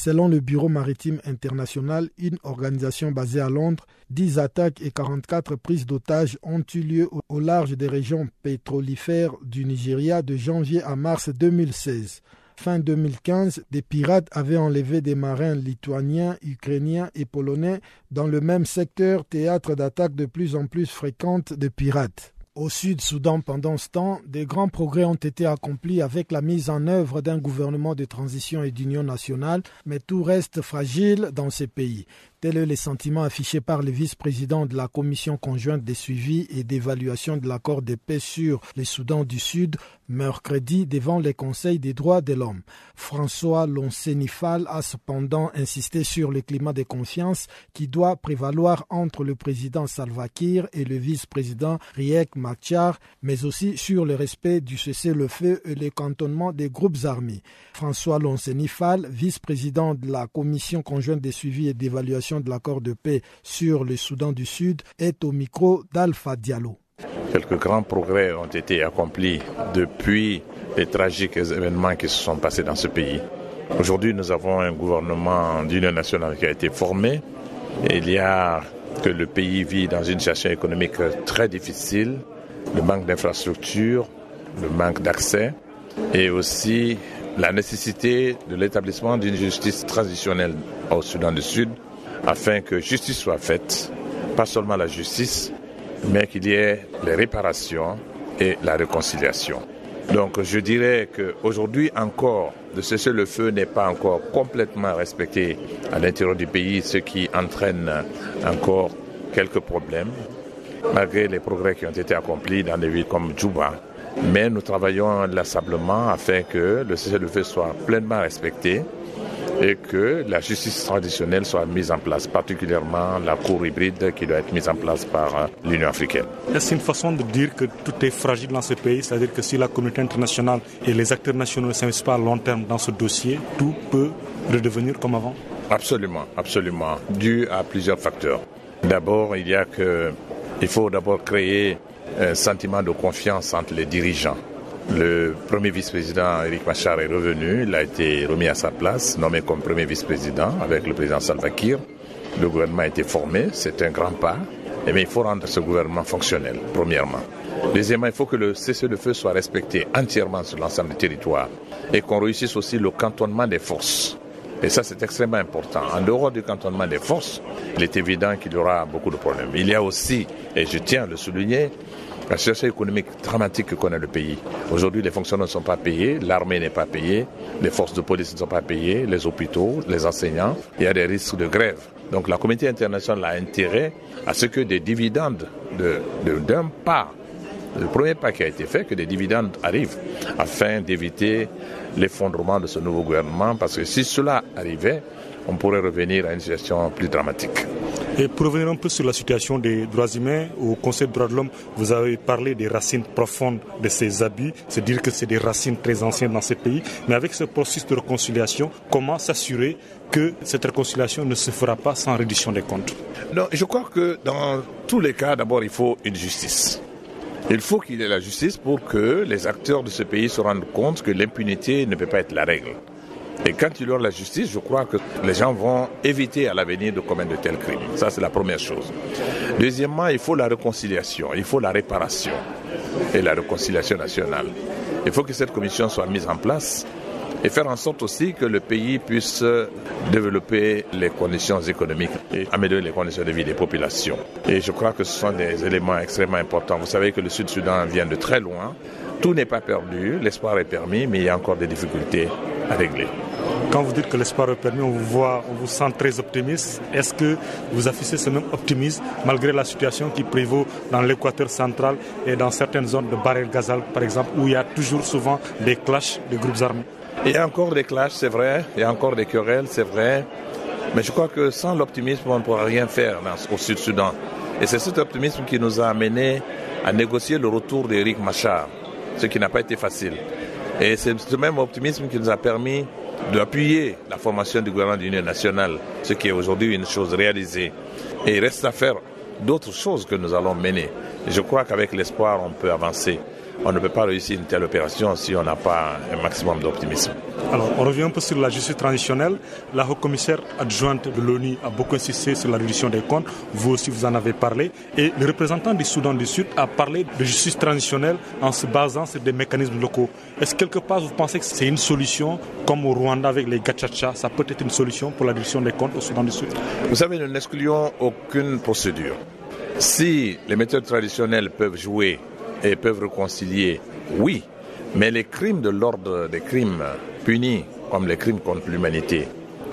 Selon le Bureau maritime international, une organisation basée à Londres, 10 attaques et 44 prises d'otages ont eu lieu au large des régions pétrolifères du Nigeria de janvier à mars 2016. Fin 2015, des pirates avaient enlevé des marins lituaniens, ukrainiens et polonais dans le même secteur, théâtre d'attaques de plus en plus fréquentes de pirates. Au Sud-Soudan, pendant ce temps, des grands progrès ont été accomplis avec la mise en œuvre d'un gouvernement de transition et d'union nationale, mais tout reste fragile dans ces pays. Tel est le sentiment affiché par le vice-président de la commission conjointe de suivi et d'évaluation de l'accord de paix sur le Soudan du Sud, mercredi devant le Conseil des droits de l'homme. François Lonsenifal a cependant insisté sur le climat de confiance qui doit prévaloir entre le président Salva Kiir et le vice-président Riek Machar, mais aussi sur le respect du cessez-le-feu et le cantonnement des groupes armés. François Lonsenifal, vice-président de la commission conjointe de suivi et d'évaluation de l'accord de paix sur le Soudan du Sud est au micro d'Alpha Diallo. Quelques grands progrès ont été accomplis depuis les tragiques événements qui se sont passés dans ce pays. Aujourd'hui, nous avons un gouvernement d'union nationale qui a été formé. il y a que le pays vit dans une situation économique très difficile, le manque d'infrastructures, le manque d'accès et aussi la nécessité de l'établissement d'une justice traditionnelle au Soudan du Sud afin que justice soit faite, pas seulement la justice, mais qu'il y ait les réparations et la réconciliation. Donc je dirais qu'aujourd'hui encore, le cessez-le-feu n'est pas encore complètement respecté à l'intérieur du pays, ce qui entraîne encore quelques problèmes, malgré les progrès qui ont été accomplis dans des villes comme Djouba. Mais nous travaillons inlassablement afin que le cessez-le-feu soit pleinement respecté et que la justice traditionnelle soit mise en place, particulièrement la cour hybride qui doit être mise en place par euh, l'Union africaine. Est-ce une façon de dire que tout est fragile dans ce pays, c'est-à-dire que si la communauté internationale et les acteurs nationaux ne s'investissent pas à long terme dans ce dossier, tout peut redevenir comme avant? Absolument, absolument, dû à plusieurs facteurs. D'abord, il y a que il faut d'abord créer un sentiment de confiance entre les dirigeants. Le premier vice-président Eric Machar est revenu, il a été remis à sa place, nommé comme premier vice-président avec le président Salva Kiir. Le gouvernement a été formé, c'est un grand pas, mais il faut rendre ce gouvernement fonctionnel, premièrement. Deuxièmement, il faut que le cessez-le-feu soit respecté entièrement sur l'ensemble du territoire et qu'on réussisse aussi le cantonnement des forces. Et ça, c'est extrêmement important. En dehors du cantonnement des forces, il est évident qu'il y aura beaucoup de problèmes. Il y a aussi, et je tiens à le souligner, la situation économique dramatique que connaît le pays. Aujourd'hui, les fonctionnaires ne sont pas payés, l'armée n'est pas payée, les forces de police ne sont pas payées, les hôpitaux, les enseignants. Il y a des risques de grève. Donc la communauté internationale a intérêt à ce que des dividendes d'un pas, le premier pas qui a été fait, que des dividendes arrivent afin d'éviter l'effondrement de ce nouveau gouvernement. Parce que si cela arrivait, on pourrait revenir à une situation plus dramatique. Et pour revenir un peu sur la situation des droits humains, au Conseil des droits de l'homme, vous avez parlé des racines profondes de ces abus, c'est dire que c'est des racines très anciennes dans ces pays. Mais avec ce processus de réconciliation, comment s'assurer que cette réconciliation ne se fera pas sans reddition des comptes? Non, je crois que dans tous les cas, d'abord, il faut une justice. Il faut qu'il y ait la justice pour que les acteurs de ce pays se rendent compte que l'impunité ne peut pas être la règle. Et quand y aura la justice, je crois que les gens vont éviter à l'avenir de commettre de tels crimes. Ça, c'est la première chose. Deuxièmement, il faut la réconciliation, il faut la réparation et la réconciliation nationale. Il faut que cette commission soit mise en place et faire en sorte aussi que le pays puisse développer les conditions économiques et améliorer les conditions de vie des populations. Et je crois que ce sont des éléments extrêmement importants. Vous savez que le Sud-Soudan vient de très loin. Tout n'est pas perdu, l'espoir est permis, mais il y a encore des difficultés à régler. Quand vous dites que l'espoir est permis, on vous voit, on vous sent très optimiste. Est-ce que vous affichez ce même optimisme malgré la situation qui prévaut dans l'équateur central et dans certaines zones de Barel Gazal, par exemple, où il y a toujours souvent des clashs de groupes armés? Il y a encore des clashs, c'est vrai. Il y a encore des querelles, c'est vrai. Mais je crois que sans l'optimisme, on ne pourra rien faire au Sud-Soudan. Et c'est cet optimisme qui nous a amené à négocier le retour d'Éric Machar, ce qui n'a pas été facile. Et c'est ce même optimisme qui nous a permis d'appuyer la formation du gouvernement d'union nationale, ce qui est aujourd'hui une chose réalisée. Et il reste à faire d'autres choses que nous allons mener. je crois qu'avec l'espoir, on peut avancer. On ne peut pas réussir une telle opération si on n'a pas un maximum d'optimisme. Alors, on revient un peu sur la justice traditionnelle. La haute commissaire adjointe de l'ONU a beaucoup insisté sur la réduction des comptes. Vous aussi, vous en avez parlé. Et le représentant du Soudan du Sud a parlé de justice traditionnelle en se basant sur des mécanismes locaux. Est-ce que quelque part, vous pensez que c'est une solution, comme au Rwanda avec les gachacha, ça peut être une solution pour la réduction des comptes au Soudan du Sud? Vous savez, nous n'excluons aucune procédure. Si les méthodes traditionnelles peuvent jouer et peuvent réconcilier, oui. Mais les crimes de l'ordre des crimes punis, comme les crimes contre l'humanité,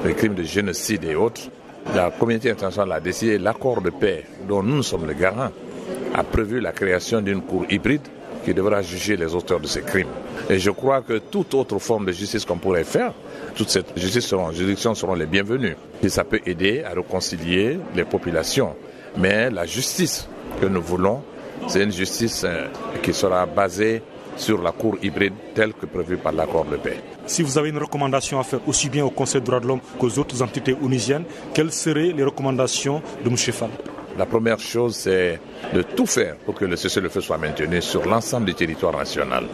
les crimes de génocide et autres, la communauté internationale a décidé l'accord de paix dont nous sommes le garant a prévu la création d'une cour hybride qui devra juger les auteurs de ces crimes. Et je crois que toute autre forme de justice qu'on pourrait faire, toute cette justice seront, juridictions seront les bienvenues. Et ça peut aider à réconcilier les populations. Mais la justice que nous voulons, c'est une justice euh, qui sera basée sur la cour hybride telle que prévue par l'accord de paix. Si vous avez une recommandation à faire aussi bien au Conseil des droits de l'homme qu'aux autres entités onisiennes, quelles seraient les recommandations de M. Fall? La première chose, c'est de tout faire pour que le cessez-le-feu soit maintenu sur l'ensemble du territoire national.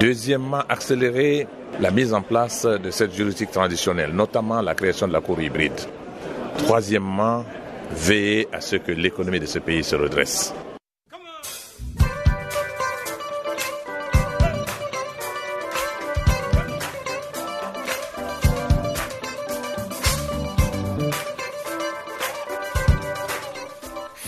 Deuxièmement, accélérer la mise en place de cette juridique traditionnelle, notamment la création de la cour hybride. Troisièmement, veiller à ce que l'économie de ce pays se redresse.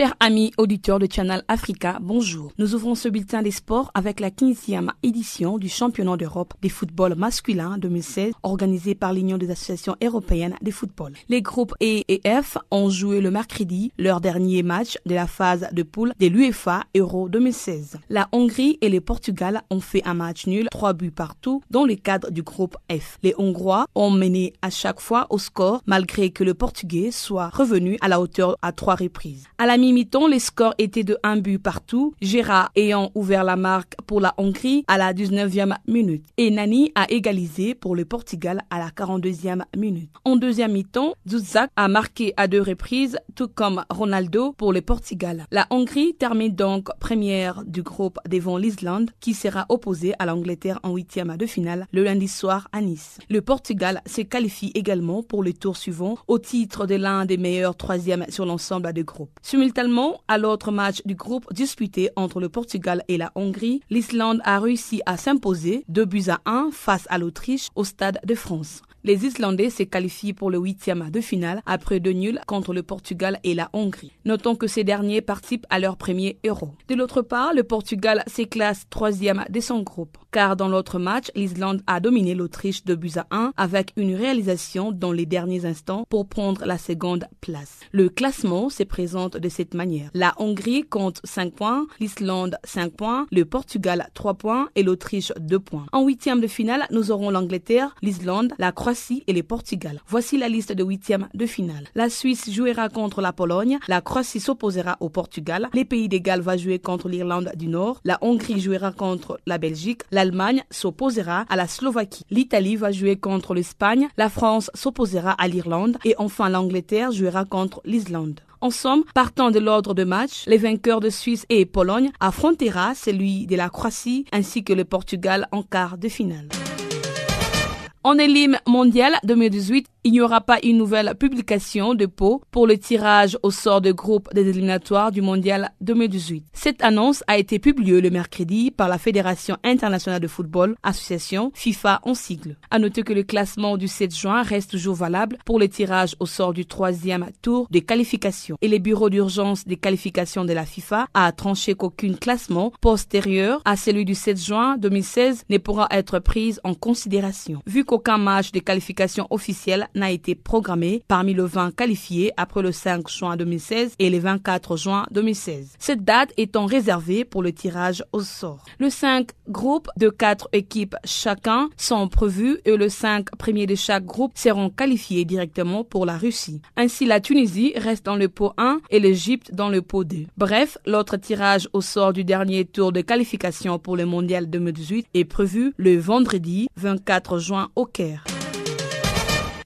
Chers amis auditeurs de Channel Africa, bonjour. Nous ouvrons ce bulletin des sports avec la 15e édition du championnat d'Europe des football masculin 2016 organisé par l'Union des associations européennes de football. Les groupes E et F ont joué le mercredi leur dernier match de la phase de poule de l'UEFA Euro 2016. La Hongrie et le Portugal ont fait un match nul, trois buts partout, dans le cadre du groupe F. Les Hongrois ont mené à chaque fois au score malgré que le Portugais soit revenu à la hauteur à trois reprises. À la mi-temps, les scores étaient de un but partout, Gérard ayant ouvert la marque pour la Hongrie à la 19e minute et Nani a égalisé pour le Portugal à la 42e minute. En deuxième mi-temps, Zuzak a marqué à deux reprises, tout comme Ronaldo pour le Portugal. La Hongrie termine donc première du groupe devant l'Islande qui sera opposée à l'Angleterre en huitième de finale le lundi soir à Nice. Le Portugal se qualifie également pour le tour suivant au titre de l'un des meilleurs troisièmes sur l'ensemble des groupes. À l'autre match du groupe disputé entre le Portugal et la Hongrie, l'Islande a réussi à s'imposer deux buts à un face à l'Autriche au Stade de France. Les Islandais se qualifient pour le huitième de finale après deux nuls contre le Portugal et la Hongrie. Notons que ces derniers participent à leur premier Euro. De l'autre part, le Portugal s'éclasse troisième de son groupe, car dans l'autre match, l'Islande a dominé l'Autriche de buts à 1 avec une réalisation dans les derniers instants pour prendre la seconde place. Le classement se présente de cette manière. La Hongrie compte 5 points, l'Islande 5 points, le Portugal 3 points et l'Autriche 2 points. En huitième de finale, nous aurons l'Angleterre, l'Islande, la Croatie et le Portugal. Voici la liste de huitièmes de finale. La Suisse jouera contre la Pologne, la Croatie s'opposera au Portugal, les Pays des va jouer contre l'Irlande du Nord, la Hongrie jouera contre la Belgique, l'Allemagne s'opposera à la Slovaquie, l'Italie va jouer contre l'Espagne, la France s'opposera à l'Irlande et enfin l'Angleterre jouera contre l'Islande. En somme, partant de l'ordre de match, les vainqueurs de Suisse et Pologne affrontera celui de la Croatie ainsi que le Portugal en quart de finale. En élime mondial 2018, il n'y aura pas une nouvelle publication de pot pour le tirage au sort de groupe des éliminatoires du mondial 2018. Cette annonce a été publiée le mercredi par la Fédération internationale de football, association FIFA en sigle. À noter que le classement du 7 juin reste toujours valable pour le tirage au sort du troisième tour de qualification. Et les bureaux d'urgence des qualifications de la FIFA a tranché qu'aucun classement postérieur à celui du 7 juin 2016 ne pourra être pris en considération. Vu qu'aucun match de qualification officiel n'a été programmé parmi le 20 qualifiés après le 5 juin 2016 et le 24 juin 2016. Cette date étant réservée pour le tirage au sort. Le 5 groupes de 4 équipes chacun sont prévus et le 5 premiers de chaque groupe seront qualifiés directement pour la Russie. Ainsi, la Tunisie reste dans le pot 1 et l'Égypte dans le pot 2. Bref, l'autre tirage au sort du dernier tour de qualification pour le mondial 2018 est prévu le vendredi 24 juin au Caire.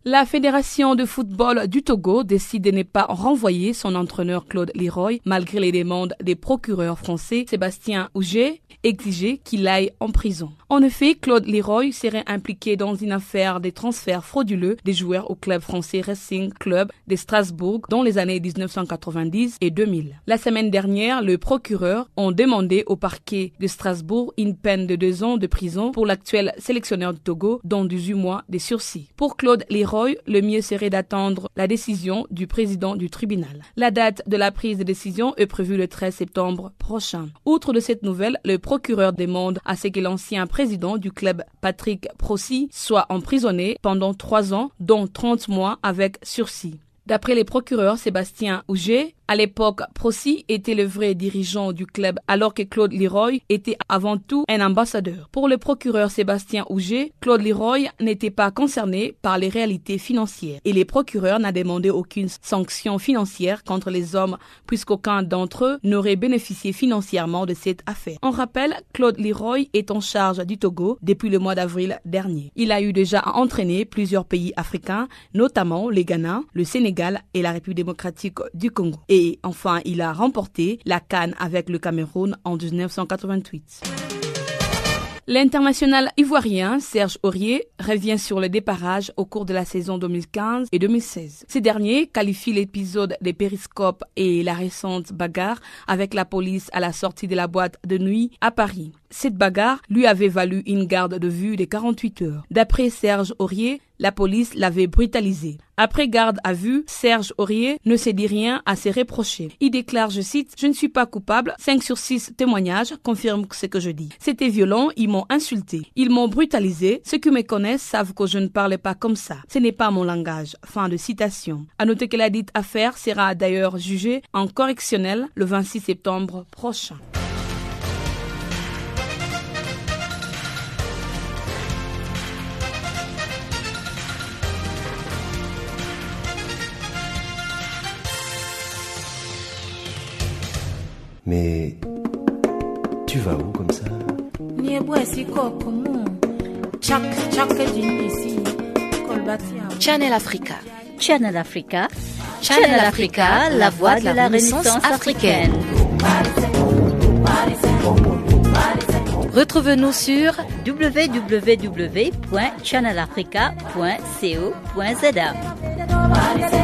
La Fédération de football du Togo décide de ne pas renvoyer son entraîneur Claude Leroy malgré les demandes des procureurs français Sébastien Auger exigé qu'il aille en prison. En effet, Claude Leroy serait impliqué dans une affaire de transferts frauduleux des joueurs au club français Racing Club de Strasbourg dans les années 1990 et 2000. La semaine dernière, le procureur a demandé au parquet de Strasbourg une peine de deux ans de prison pour l'actuel sélectionneur du Togo, dont 18 mois de sursis. Pour Claude Leroy, le mieux serait d'attendre la décision du président du tribunal. La date de la prise de décision est prévue le 13 septembre prochain. Outre de cette nouvelle, le procureur demande à ce que l'ancien président du club Patrick Prossi soit emprisonné pendant trois ans, dont 30 mois avec sursis. D'après les procureurs Sébastien Auger, à l'époque, Prossi était le vrai dirigeant du club alors que Claude Leroy était avant tout un ambassadeur. Pour le procureur Sébastien Auger, Claude Leroy n'était pas concerné par les réalités financières et les procureurs n'a demandé aucune sanction financière contre les hommes puisqu'aucun d'entre eux n'aurait bénéficié financièrement de cette affaire. On rappelle, Claude Leroy est en charge du Togo depuis le mois d'avril dernier. Il a eu déjà à entraîner plusieurs pays africains, notamment le Ghana, le Sénégal et la République démocratique du Congo. Enfin, il a remporté la Cannes avec le Cameroun en 1988. L'international ivoirien Serge Aurier revient sur le déparage au cours de la saison 2015 et 2016. Ces derniers qualifient l'épisode des périscopes et la récente bagarre avec la police à la sortie de la boîte de nuit à Paris. Cette bagarre lui avait valu une garde de vue de 48 heures. D'après Serge Aurier, la police l'avait brutalisé. Après garde à vue, Serge Aurier ne s'est dit rien à se reprocher. Il déclare, je cite, Je ne suis pas coupable. 5 sur 6 témoignages confirment ce que je dis. C'était violent, ils m'ont insulté. Ils m'ont brutalisé. Ceux qui me connaissent savent que je ne parle pas comme ça. Ce n'est pas mon langage. Fin de citation. À noter que la dite affaire sera d'ailleurs jugée en correctionnel le 26 septembre prochain. Mais tu vas où comme ça? Channel Africa. Channel Africa. Channel Africa, la voix de la Renaissance africaine. Retrouve-nous sur www.channelafrica.co.za.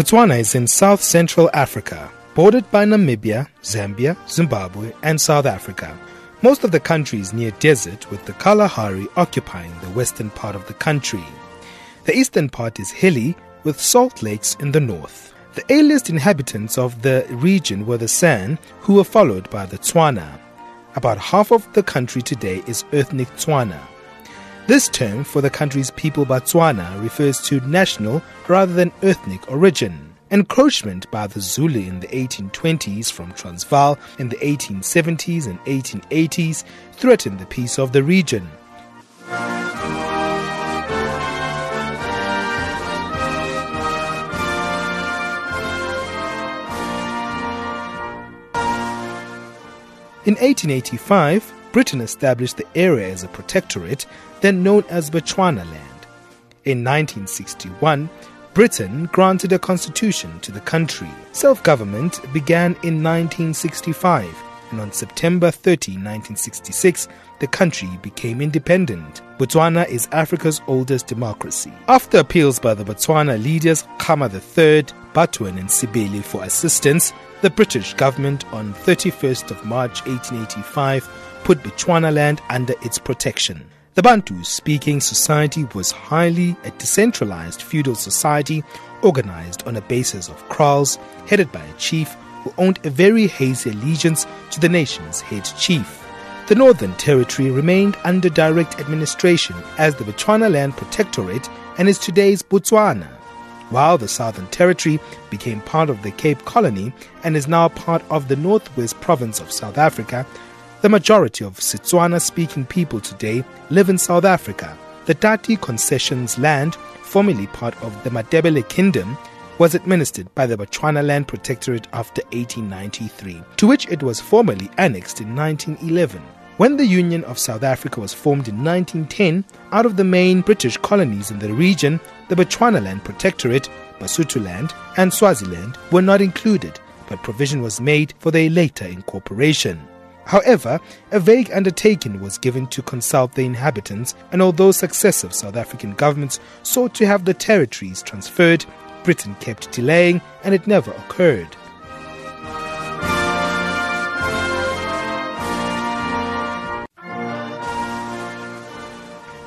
Botswana is in south central Africa, bordered by Namibia, Zambia, Zimbabwe, and South Africa. Most of the country is near desert, with the Kalahari occupying the western part of the country. The eastern part is hilly, with salt lakes in the north. The earliest inhabitants of the region were the San, who were followed by the Tswana. About half of the country today is ethnic Tswana. This term for the country's people Botswana refers to national rather than ethnic origin. Encroachment by the Zulu in the 1820s from Transvaal in the 1870s and 1880s threatened the peace of the region. In 1885, Britain established the area as a protectorate, then known as Bechuanaland. In 1961, Britain granted a constitution to the country. Self government began in 1965, and on September 30, 1966, the country became independent. Botswana is Africa's oldest democracy. After appeals by the Botswana leaders Khama III, Batuan, and Sibeli for assistance, the British government on 31st of March 1885 put Bechuanaland under its protection. The Bantu speaking society was highly a decentralized feudal society organized on a basis of kraals, headed by a chief who owned a very hazy allegiance to the nation's head chief. The Northern Territory remained under direct administration as the Botswana Land Protectorate and is today's Botswana, while the Southern Territory became part of the Cape Colony and is now part of the Northwest Province of South Africa, the majority of Setswana speaking people today live in South Africa. The Tati Concessions land, formerly part of the Madebele Kingdom, was administered by the Botswana Land Protectorate after 1893, to which it was formally annexed in 1911. When the Union of South Africa was formed in 1910, out of the main British colonies in the region, the Bechuanaland Protectorate, Basutoland, and Swaziland were not included, but provision was made for their later incorporation. However, a vague undertaking was given to consult the inhabitants, and although successive South African governments sought to have the territories transferred, Britain kept delaying and it never occurred.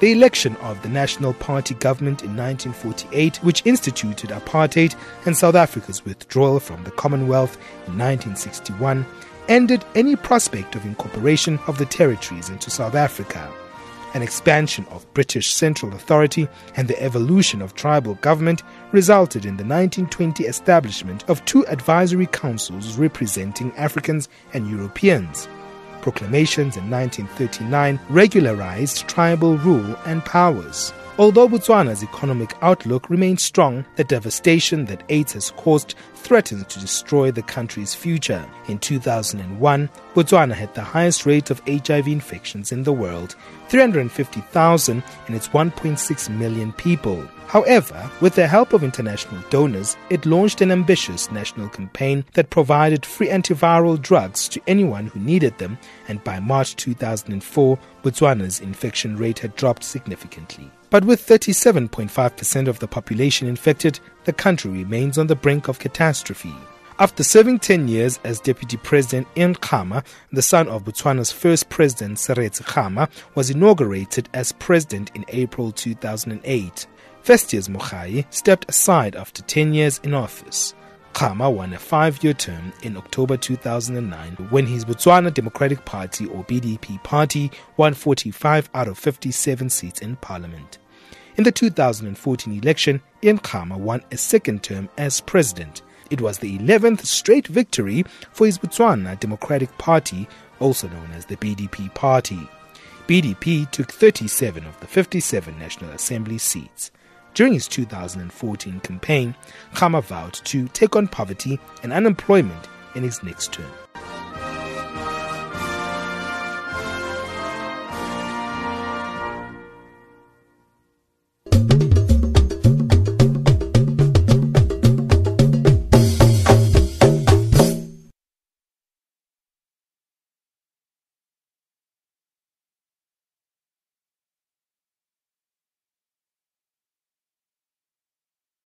The election of the National Party government in 1948, which instituted apartheid and South Africa's withdrawal from the Commonwealth in 1961, ended any prospect of incorporation of the territories into South Africa. An expansion of British central authority and the evolution of tribal government resulted in the 1920 establishment of two advisory councils representing Africans and Europeans. Proclamations in 1939 regularized tribal rule and powers. Although Botswana's economic outlook remains strong, the devastation that AIDS has caused threatens to destroy the country's future. In 2001, Botswana had the highest rate of HIV infections in the world, 350,000 in its 1.6 million people. However, with the help of international donors, it launched an ambitious national campaign that provided free antiviral drugs to anyone who needed them, and by March 2004, Botswana's infection rate had dropped significantly. But with 37.5% of the population infected, the country remains on the brink of catastrophe. After serving 10 years as Deputy President Ian Khama, the son of Botswana's first president, Seretse Khama, was inaugurated as president in April 2008. Festus Mogae stepped aside after 10 years in office. Khama won a five-year term in October 2009 when his Botswana Democratic Party or BDP party won 45 out of 57 seats in parliament. In the 2014 election, Ian Khama won a second term as president. It was the 11th straight victory for his Botswana Democratic Party, also known as the BDP Party. BDP took 37 of the 57 National Assembly seats. During his 2014 campaign, Khama vowed to take on poverty and unemployment in his next term.